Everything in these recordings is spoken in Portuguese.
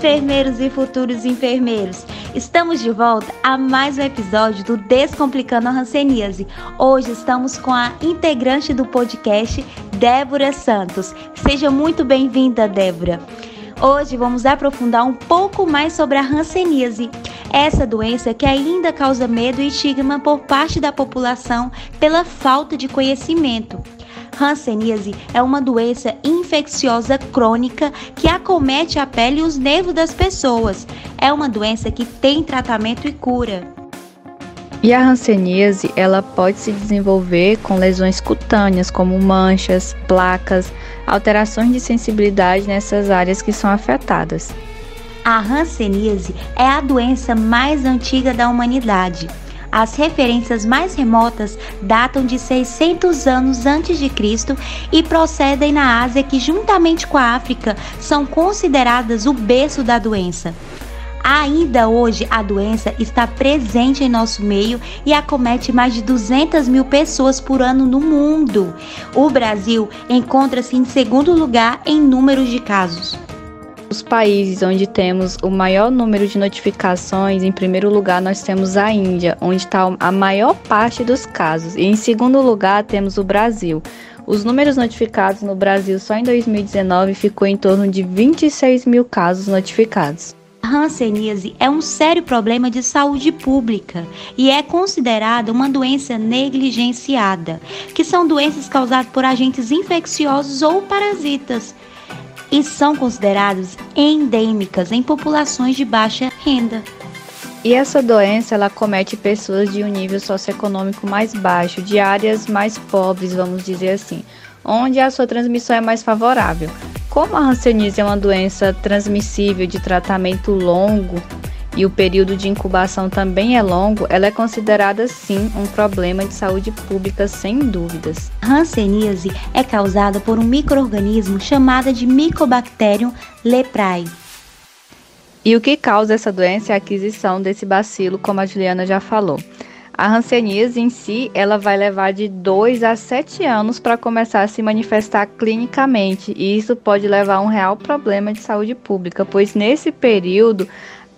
enfermeiros e futuros enfermeiros! Estamos de volta a mais um episódio do Descomplicando a Hanseníase. Hoje estamos com a integrante do podcast, Débora Santos. Seja muito bem-vinda, Débora. Hoje vamos aprofundar um pouco mais sobre a hanseníase, essa doença que ainda causa medo e estigma por parte da população pela falta de conhecimento. Hanseníase é uma doença infecciosa crônica que acomete a pele e os nervos das pessoas. É uma doença que tem tratamento e cura. E a hanseníase, ela pode se desenvolver com lesões cutâneas, como manchas, placas, alterações de sensibilidade nessas áreas que são afetadas. A hanseníase é a doença mais antiga da humanidade. As referências mais remotas datam de 600 anos antes de Cristo e procedem na Ásia, que juntamente com a África são consideradas o berço da doença. Ainda hoje, a doença está presente em nosso meio e acomete mais de 200 mil pessoas por ano no mundo. O Brasil encontra-se em segundo lugar em números de casos. Os países onde temos o maior número de notificações, em primeiro lugar nós temos a Índia, onde está a maior parte dos casos, e em segundo lugar temos o Brasil. Os números notificados no Brasil só em 2019 ficou em torno de 26 mil casos notificados. A hanseníase é um sério problema de saúde pública e é considerada uma doença negligenciada, que são doenças causadas por agentes infecciosos ou parasitas e são consideradas endêmicas em populações de baixa renda. E essa doença ela comete pessoas de um nível socioeconômico mais baixo, de áreas mais pobres, vamos dizer assim, onde a sua transmissão é mais favorável. Como a hanseníase é uma doença transmissível de tratamento longo, e o período de incubação também é longo, ela é considerada sim um problema de saúde pública sem dúvidas. Hanseníase é causada por um microorganismo chamado de Mycobacterium leprae. E o que causa essa doença é a aquisição desse bacilo, como a Juliana já falou. A hanseníase em si, ela vai levar de 2 a 7 anos para começar a se manifestar clinicamente, e isso pode levar a um real problema de saúde pública, pois nesse período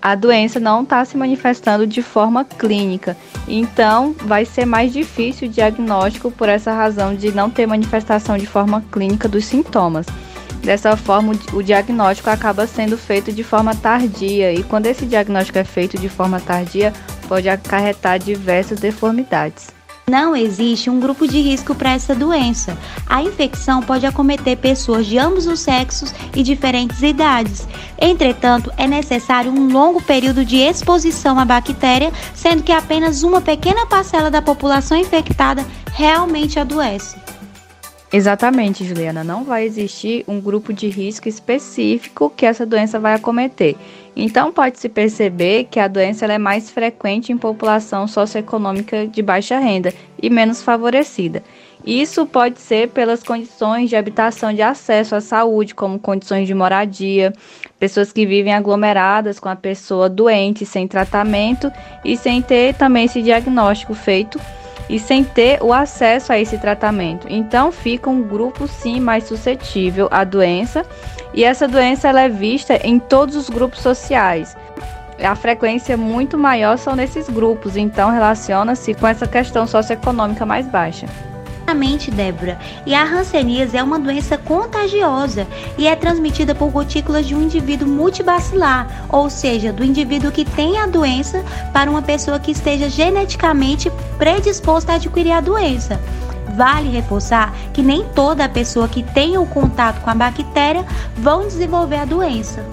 a doença não está se manifestando de forma clínica. Então, vai ser mais difícil o diagnóstico por essa razão de não ter manifestação de forma clínica dos sintomas. Dessa forma, o diagnóstico acaba sendo feito de forma tardia, e quando esse diagnóstico é feito de forma tardia, pode acarretar diversas deformidades. Não existe um grupo de risco para essa doença. A infecção pode acometer pessoas de ambos os sexos e diferentes idades. Entretanto, é necessário um longo período de exposição à bactéria, sendo que apenas uma pequena parcela da população infectada realmente adoece. Exatamente, Juliana. Não vai existir um grupo de risco específico que essa doença vai acometer. Então, pode-se perceber que a doença é mais frequente em população socioeconômica de baixa renda e menos favorecida. Isso pode ser pelas condições de habitação de acesso à saúde, como condições de moradia, pessoas que vivem aglomeradas com a pessoa doente sem tratamento e sem ter também esse diagnóstico feito e sem ter o acesso a esse tratamento. Então fica um grupo sim mais suscetível à doença e essa doença ela é vista em todos os grupos sociais. A frequência muito maior são nesses grupos, então relaciona-se com essa questão socioeconômica mais baixa. Exatamente, Débora. E a hanseníase é uma doença contagiosa e é transmitida por gotículas de um indivíduo multibacilar, ou seja, do indivíduo que tem a doença para uma pessoa que esteja geneticamente predisposta a adquirir a doença. Vale reforçar que nem toda pessoa que tenha o contato com a bactéria vão desenvolver a doença.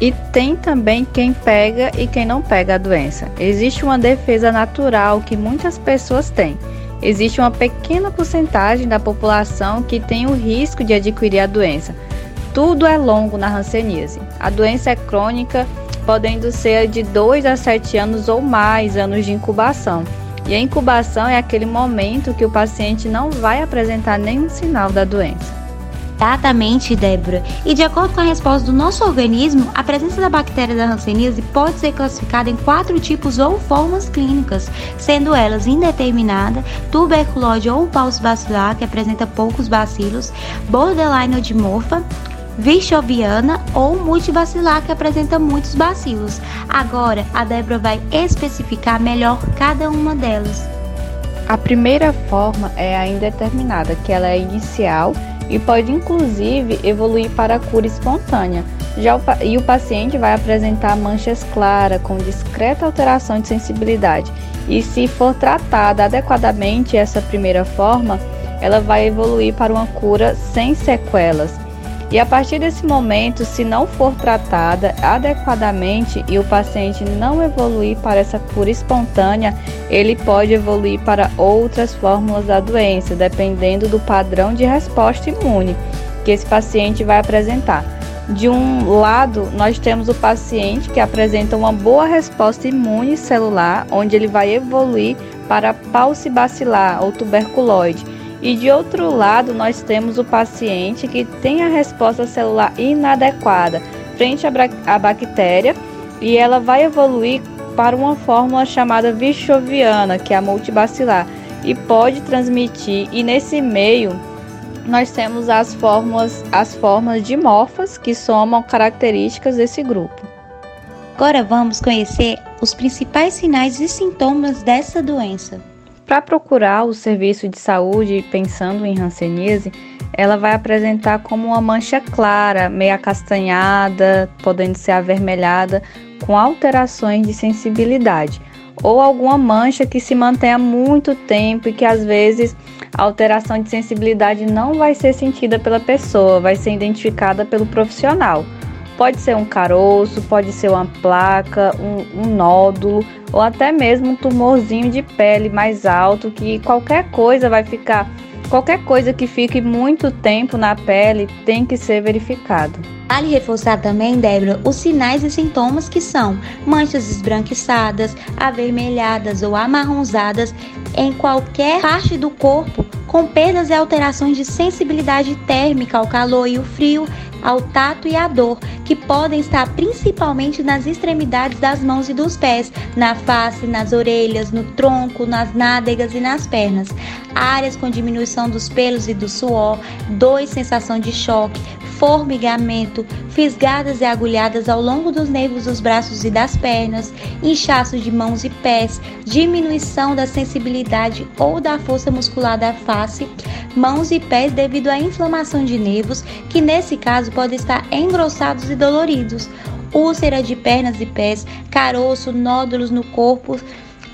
E tem também quem pega e quem não pega a doença. Existe uma defesa natural que muitas pessoas têm existe uma pequena porcentagem da população que tem o risco de adquirir a doença. Tudo é longo na hanseníase. A doença é crônica, podendo ser de 2 a 7 anos ou mais anos de incubação. E a incubação é aquele momento que o paciente não vai apresentar nenhum sinal da doença. Exatamente, Débora. E de acordo com a resposta do nosso organismo, a presença da bactéria da Hanseníase pode ser classificada em quatro tipos ou formas clínicas, sendo elas indeterminada, tuberculose ou paucibacilar, que apresenta poucos bacilos, borderline dimorfa, vichoviana ou multivacilar, que apresenta muitos bacilos. Agora, a Débora vai especificar melhor cada uma delas. A primeira forma é a indeterminada, que ela é inicial e pode inclusive evoluir para a cura espontânea. Já o, e o paciente vai apresentar manchas claras com discreta alteração de sensibilidade. E se for tratada adequadamente essa primeira forma, ela vai evoluir para uma cura sem sequelas. E a partir desse momento, se não for tratada adequadamente e o paciente não evoluir para essa cura espontânea, ele pode evoluir para outras fórmulas da doença, dependendo do padrão de resposta imune que esse paciente vai apresentar. De um lado, nós temos o paciente que apresenta uma boa resposta imune celular, onde ele vai evoluir para paucibacilar ou tuberculoide e de outro lado, nós temos o paciente que tem a resposta celular inadequada frente à bactéria e ela vai evoluir para uma fórmula chamada vichoviana, que é a multibacilar, e pode transmitir. E nesse meio, nós temos as fórmulas, as formas dimorfas que somam características desse grupo. Agora vamos conhecer os principais sinais e sintomas dessa doença. Para procurar o serviço de saúde pensando em hanseníase, ela vai apresentar como uma mancha clara, meio acastanhada, podendo ser avermelhada, com alterações de sensibilidade, ou alguma mancha que se mantenha muito tempo e que às vezes a alteração de sensibilidade não vai ser sentida pela pessoa, vai ser identificada pelo profissional. Pode ser um caroço, pode ser uma placa, um, um nódulo ou até mesmo um tumorzinho de pele mais alto que qualquer coisa vai ficar Qualquer coisa que fique muito tempo na pele tem que ser verificado. Vale reforçar também, Débora, os sinais e sintomas que são manchas esbranquiçadas, avermelhadas ou amarronzadas em qualquer parte do corpo, com perdas e alterações de sensibilidade térmica ao calor e o frio, ao tato e à dor, que podem estar principalmente nas extremidades das mãos e dos pés, na face, nas orelhas, no tronco, nas nádegas e nas pernas. Áreas com diminuição dos pelos e do suor, dor e sensação de choque, formigamento, fisgadas e agulhadas ao longo dos nervos dos braços e das pernas, inchaço de mãos e pés, diminuição da sensibilidade ou da força muscular da face, mãos e pés devido à inflamação de nervos, que nesse caso podem estar engrossados e doloridos, úlcera de pernas e pés, caroço, nódulos no corpo,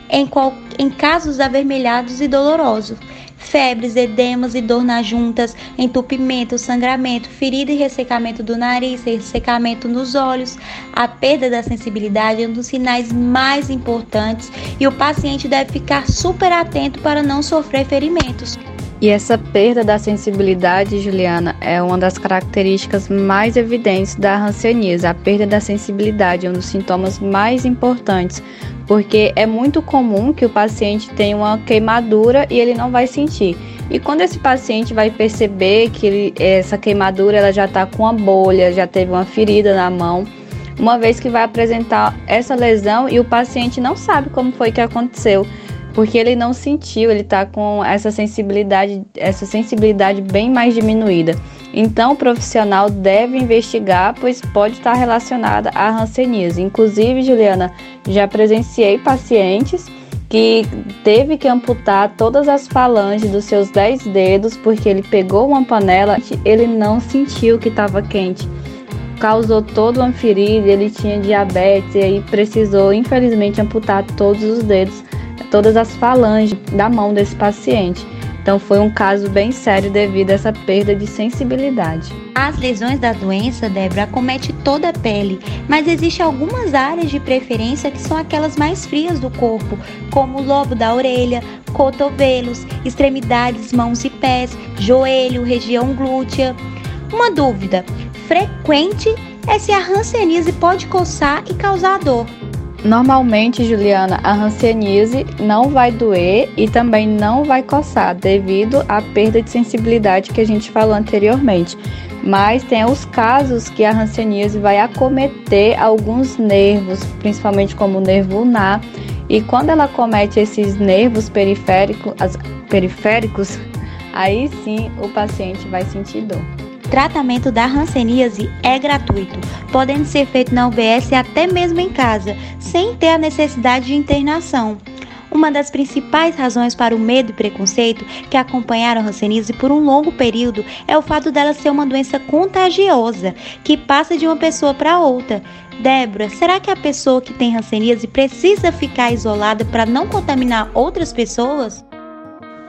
em, qual, em casos avermelhados e dolorosos febres, edemas e dor nas juntas, entupimento, sangramento, ferida e ressecamento do nariz, ressecamento nos olhos. A perda da sensibilidade é um dos sinais mais importantes e o paciente deve ficar super atento para não sofrer ferimentos. E essa perda da sensibilidade, Juliana, é uma das características mais evidentes da hanseníase. A perda da sensibilidade é um dos sintomas mais importantes, porque é muito comum que o paciente tenha uma queimadura e ele não vai sentir. E quando esse paciente vai perceber que ele, essa queimadura ela já está com uma bolha, já teve uma ferida na mão, uma vez que vai apresentar essa lesão e o paciente não sabe como foi que aconteceu porque ele não sentiu, ele está com essa sensibilidade, essa sensibilidade bem mais diminuída. Então, o profissional deve investigar, pois pode estar relacionada à hanseníase. Inclusive, Juliana, já presenciei pacientes que teve que amputar todas as falanges dos seus 10 dedos porque ele pegou uma panela, ele não sentiu que estava quente. Causou toda uma ferida, ele tinha diabetes e aí precisou, infelizmente, amputar todos os dedos todas as falanges da mão desse paciente. Então foi um caso bem sério devido a essa perda de sensibilidade. As lesões da doença, Débora, acomete toda a pele, mas existem algumas áreas de preferência que são aquelas mais frias do corpo, como o lobo da orelha, cotovelos, extremidades, mãos e pés, joelho, região glútea. Uma dúvida frequente é se a hanseníase pode coçar e causar dor. Normalmente, Juliana, a hanseníase não vai doer e também não vai coçar devido à perda de sensibilidade que a gente falou anteriormente. Mas tem os casos que a hanseníase vai acometer alguns nervos, principalmente como o nervo ulnar, e quando ela comete esses nervos periféricos, aí sim o paciente vai sentir dor. Tratamento da hanseníase é gratuito, podendo ser feito na UBS até mesmo em casa, sem ter a necessidade de internação. Uma das principais razões para o medo e preconceito que acompanharam a hanseníase por um longo período é o fato dela ser uma doença contagiosa que passa de uma pessoa para outra. Débora, será que a pessoa que tem hanseníase precisa ficar isolada para não contaminar outras pessoas?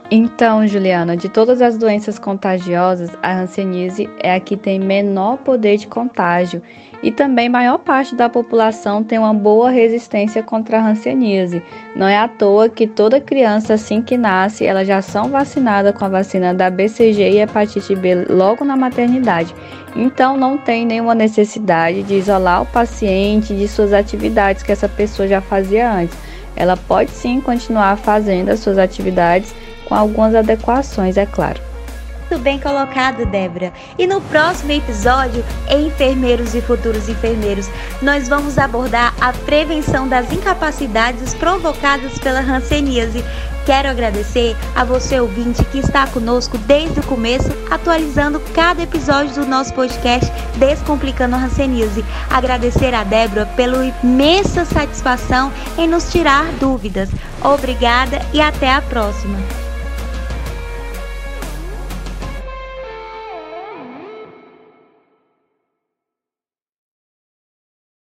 Então, Juliana, de todas as doenças contagiosas, a hanseníase é a que tem menor poder de contágio e também maior parte da população tem uma boa resistência contra a hanseníase. Não é à toa que toda criança assim que nasce, elas já são vacinadas com a vacina da BCG e hepatite B logo na maternidade. Então não tem nenhuma necessidade de isolar o paciente de suas atividades que essa pessoa já fazia antes. Ela pode sim continuar fazendo as suas atividades com algumas adequações, é claro. Muito bem colocado, Débora. E no próximo episódio, Enfermeiros e Futuros Enfermeiros, nós vamos abordar a prevenção das incapacidades provocadas pela hanseníase. Quero agradecer a você ouvinte que está conosco desde o começo, atualizando cada episódio do nosso podcast Descomplicando a Hanseníase. Agradecer a Débora pela imensa satisfação em nos tirar dúvidas. Obrigada e até a próxima.